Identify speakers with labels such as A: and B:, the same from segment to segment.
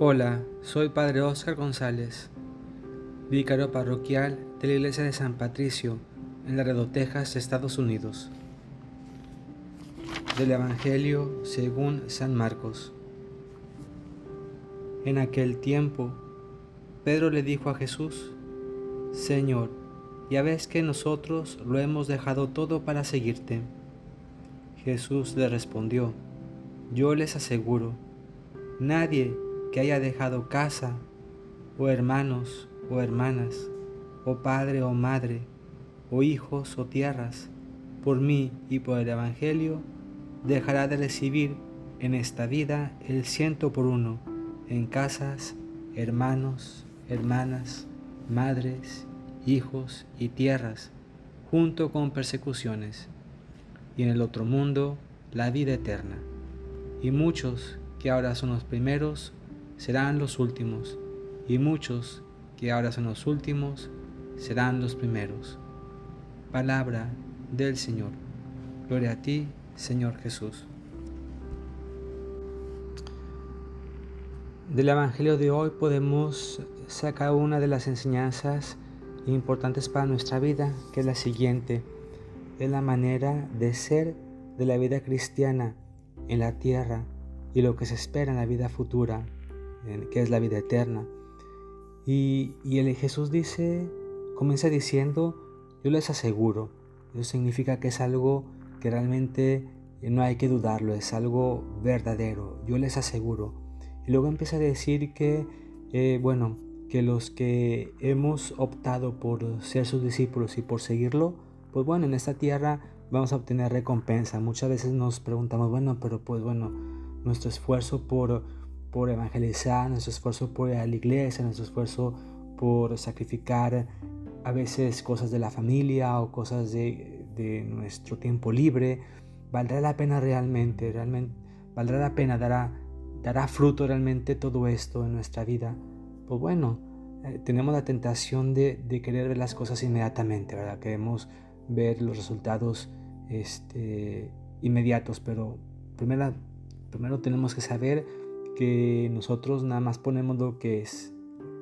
A: Hola, soy Padre Oscar González, vicario parroquial de la Iglesia de San Patricio en Laredo, Texas, Estados Unidos. Del Evangelio según San Marcos. En aquel tiempo, Pedro le dijo a Jesús, Señor, ya ves que nosotros lo hemos dejado todo para seguirte. Jesús le respondió, Yo les aseguro, nadie que haya dejado casa, o hermanos, o hermanas, o padre o madre, o hijos o tierras, por mí y por el Evangelio, dejará de recibir en esta vida el ciento por uno, en casas, hermanos, hermanas, madres, hijos y tierras, junto con persecuciones, y en el otro mundo la vida eterna. Y muchos que ahora son los primeros, serán los últimos, y muchos que ahora son los últimos serán los primeros. Palabra del Señor. Gloria a ti, Señor Jesús. Del Evangelio de hoy podemos sacar una de las enseñanzas importantes para nuestra vida, que es la siguiente. Es la manera de ser de la vida cristiana en la tierra y lo que se espera en la vida futura que es la vida eterna. Y, el Jesús dice, comienza diciendo, yo les aseguro, eso significa que es algo que realmente no hay que dudarlo, es algo verdadero, yo les aseguro. Y luego empieza a decir que, eh, bueno, que los que hemos optado por ser sus discípulos y por seguirlo, pues bueno, en esta tierra vamos a obtener recompensa. Muchas veces nos preguntamos, bueno, pero pues bueno, nuestro esfuerzo por por evangelizar, nuestro esfuerzo por ir a la iglesia, nuestro esfuerzo por sacrificar a veces cosas de la familia o cosas de, nuestro tiempo libre, valdrá la pena realmente, realmente valdrá la pena, dará, dará fruto realmente todo esto en nuestra vida. Pues bueno, eh, tenemos la tentación de, querer ver las cosas inmediatamente, ¿verdad? Queremos ver los resultados este, inmediatos, pero primero, primero tenemos que saber que nosotros nada más ponemos lo que es,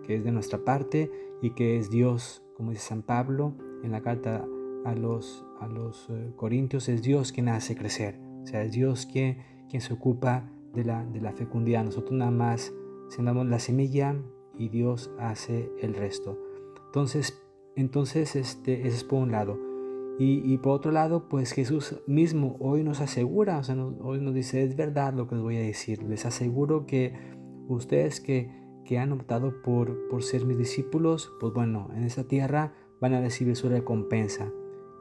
A: que es de nuestra parte y que es Dios, como dice San Pablo en la carta a los, a los eh, Corintios, es Dios quien hace crecer, o sea, es Dios quien, quien se ocupa de la, de la fecundidad. Nosotros nada más sembramos la semilla y Dios hace el resto. Entonces, entonces este, ese es por un lado. Y, por otro lado, pues Jesús mismo hoy nos asegura, o sea, hoy nos dice, es verdad lo que les voy a decir, les aseguro que ustedes que, que han optado por, por ser mis discípulos, pues bueno, en esta tierra van a recibir su recompensa.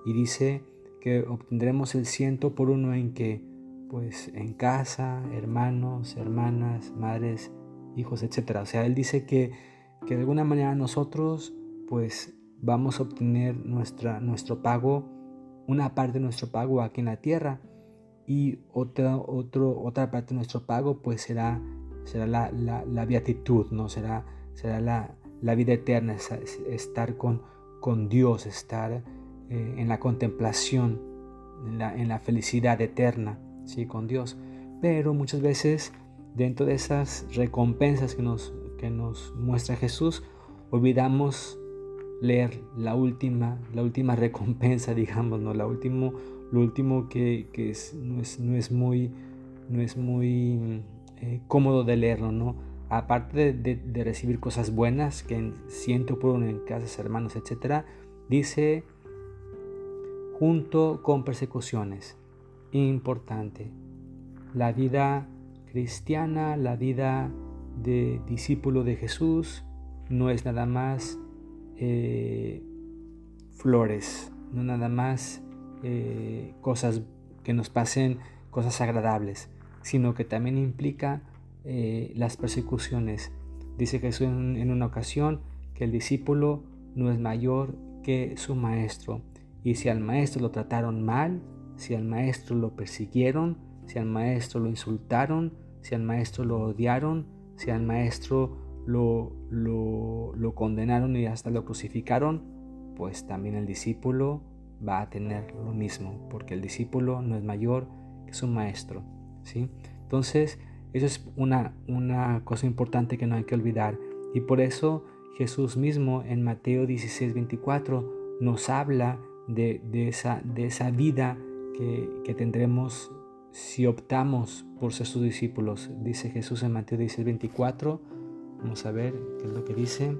A: Y dice que obtendremos el ciento por uno en que, pues en casa, hermanos, hermanas, madres, hijos, etc. O sea, él dice que, que de alguna manera nosotros, pues vamos a obtener nuestra, nuestro pago, una parte de nuestro pago aquí en la tierra y otra, otro, otra parte de nuestro pago pues será, será la, la, beatitud, ¿no? será, será la, la vida eterna, estar con, con Dios, estar eh, en la contemplación, en la, en la, felicidad eterna ¿sí? con Dios. Pero muchas veces dentro de esas recompensas que nos, que nos muestra Jesús, olvidamos leer la última, la última recompensa, digamos, ¿no? La último, lo último que, es, no, es, no, es, muy, no es muy eh, cómodo de leerlo, ¿no? Aparte de, recibir cosas buenas, que siento por uno en casas, hermanos, etc., dice, junto con persecuciones, importante, la vida cristiana, la vida de discípulo de Jesús, no es nada más eh, flores, no nada más eh, cosas que nos pasen, cosas agradables, sino que también implica eh, las persecuciones. Dice Jesús en, en una ocasión que el discípulo no es mayor que su maestro. Y si al maestro lo trataron mal, si al maestro lo persiguieron, si al maestro lo insultaron, si al maestro lo odiaron, si al maestro lo, lo, condenaron y hasta lo crucificaron, pues también el discípulo va a tener lo mismo, porque el discípulo no es mayor que su maestro. ¿sí? Entonces, Eso es una, una cosa importante que no hay que olvidar. Y por eso Jesús mismo en Mateo 16, 24 nos habla de, esa, de esa vida que, que, tendremos si optamos por ser sus discípulos. Dice Jesús en Mateo 16, 24. Vamos a ver qué es lo que dice.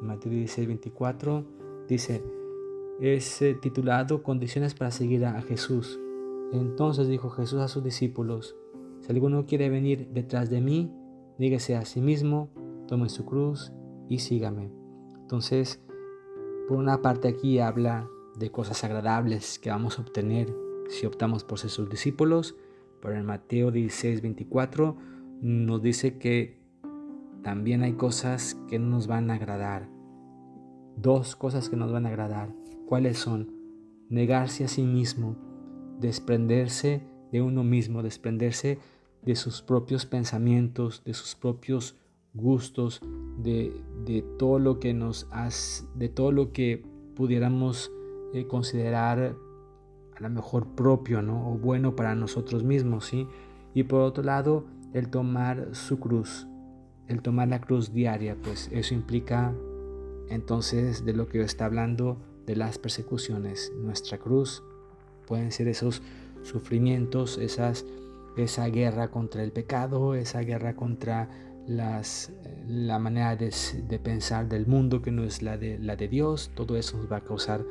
A: Mateo 16, 24. Dice, es eh, titulado Condiciones para seguir a Jesús. Entonces dijo Jesús a sus discípulos, si alguno quiere venir detrás de mí, dígase a sí mismo, tome su cruz y sígame. Entonces, por una parte aquí habla de cosas agradables que vamos a obtener si optamos por ser sus discípulos, pero en Mateo 16, 24 nos dice que también hay cosas que no nos van a agradar. Dos cosas que nos van a agradar. ¿Cuáles son? Negarse a sí mismo, desprenderse de uno mismo, desprenderse de sus propios pensamientos, de sus propios gustos, de, todo lo que nos hace, de todo lo que pudiéramos eh, considerar a lo mejor propio, ¿no? O bueno para nosotros mismos, ¿sí? Y por otro lado, el tomar su cruz, el tomar la cruz diaria, pues eso implica entonces de lo que está hablando de las persecuciones. Nuestra cruz pueden ser esos sufrimientos, esas, esa guerra contra el pecado, esa guerra contra las, la manera de, pensar del mundo que no es la de, la de Dios. Todo eso nos va a causar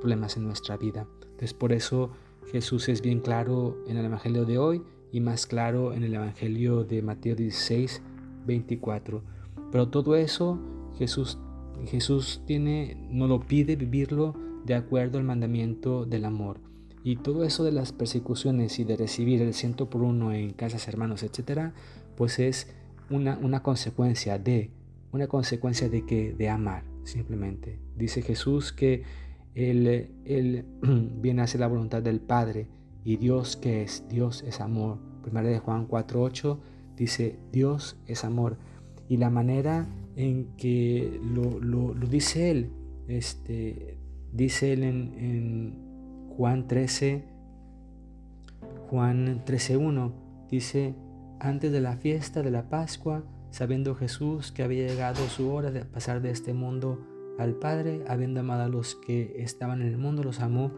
A: problemas en nuestra vida. Entonces por eso Jesús es bien claro en el Evangelio de hoy y más claro en el Evangelio de Mateo 16, 24. Pero todo eso Jesús Jesús tiene, no lo pide vivirlo de acuerdo al mandamiento del amor. Y todo eso de las persecuciones y de recibir el ciento por uno en casas, hermanos, etcétera, pues es una, una consecuencia de, una consecuencia de que, de amar, simplemente. Dice Jesús que él, él viene a hacer la voluntad del Padre y Dios que es, Dios es amor. Primera de Juan 4.8 dice, Dios es amor. Y la manera en que lo, dice él. Este, dice él en, Juan 13, Juan 13.1, dice, antes de la fiesta de la Pascua, sabiendo Jesús que había llegado su hora de pasar de este mundo al Padre, habiendo amado a los que estaban en el mundo, los amó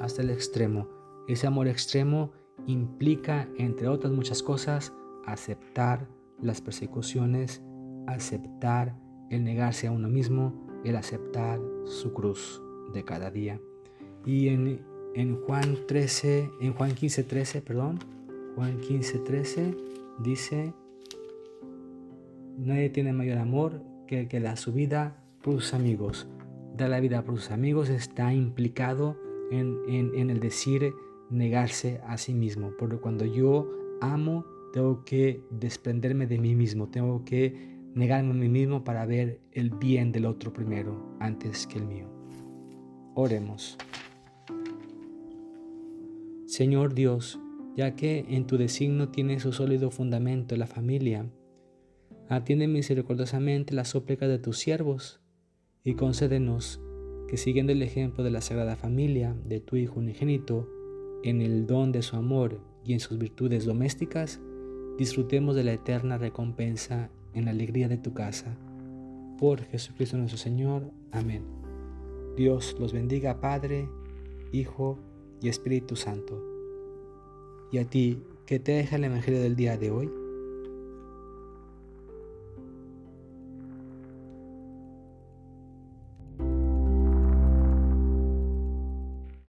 A: hasta el extremo. Ese amor extremo implica, entre otras muchas cosas, aceptar las persecuciones aceptar el negarse a uno mismo, el aceptar su cruz de cada día. Y en, en Juan 13, en Juan 15, 13, perdón, Juan 15, 13 dice, nadie tiene mayor amor que el que da su vida por sus amigos. Dar la vida por sus amigos está implicado en, en, en el decir negarse a sí mismo. Porque cuando yo amo, tengo que desprenderme de mí mismo, tengo que negarme a mí mismo para ver el bien del otro primero antes que el mío. Oremos. Señor Dios, ya que en tu designio tiene su sólido fundamento la familia, atiende misericordiosamente las súplicas de tus siervos y concédenos que siguiendo el ejemplo de la Sagrada Familia de tu Hijo unigénito, en el don de su amor y en sus virtudes domésticas, disfrutemos de la eterna recompensa en la alegría de tu casa. Por Jesucristo nuestro Señor. Amén. Dios los bendiga, Padre, Hijo y Espíritu Santo. Y a ti, que te deja el Evangelio del día de hoy,